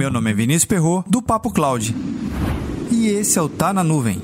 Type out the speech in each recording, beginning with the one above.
Meu nome é Vinícius Perro do Papo Cloud. E esse é o Tá na Nuvem.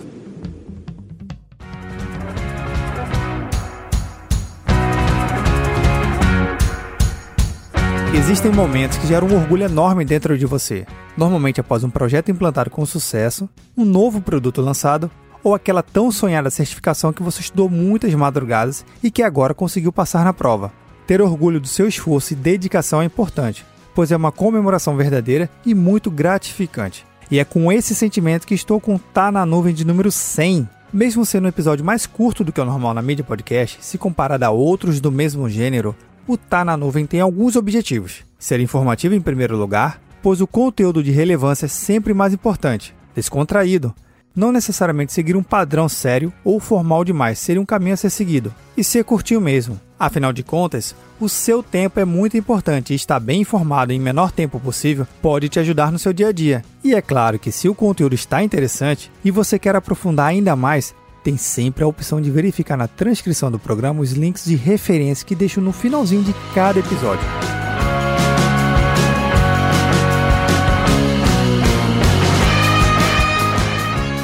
Existem momentos que geram um orgulho enorme dentro de você. Normalmente após um projeto implantado com sucesso, um novo produto lançado ou aquela tão sonhada certificação que você estudou muitas madrugadas e que agora conseguiu passar na prova. Ter orgulho do seu esforço e dedicação é importante, pois é uma comemoração verdadeira e muito gratificante. E é com esse sentimento que estou com Tá na Nuvem de número 100. Mesmo sendo um episódio mais curto do que o normal na mídia podcast, se comparado a outros do mesmo gênero, o Tá na Nuvem tem alguns objetivos. Ser informativo em primeiro lugar, pois o conteúdo de relevância é sempre mais importante. Descontraído, não necessariamente seguir um padrão sério ou formal demais seria um caminho a ser seguido, e ser curtinho mesmo. Afinal de contas, o seu tempo é muito importante e estar bem informado em menor tempo possível pode te ajudar no seu dia a dia. E é claro que se o conteúdo está interessante e você quer aprofundar ainda mais, tem sempre a opção de verificar na transcrição do programa os links de referência que deixo no finalzinho de cada episódio.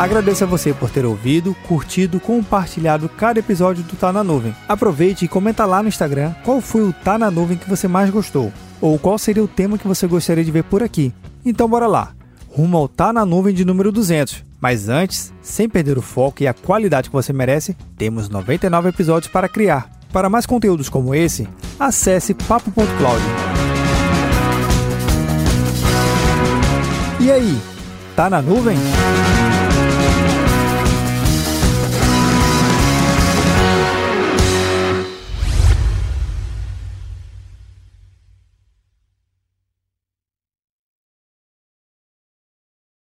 Agradeço a você por ter ouvido, curtido, compartilhado cada episódio do Tá na Nuvem. Aproveite e comenta lá no Instagram qual foi o Tá na Nuvem que você mais gostou, ou qual seria o tema que você gostaria de ver por aqui. Então bora lá, rumo ao Tá na Nuvem de número 200. Mas antes, sem perder o foco e a qualidade que você merece, temos 99 episódios para criar. Para mais conteúdos como esse, acesse papo.cloud. E aí, tá na nuvem? Thank you.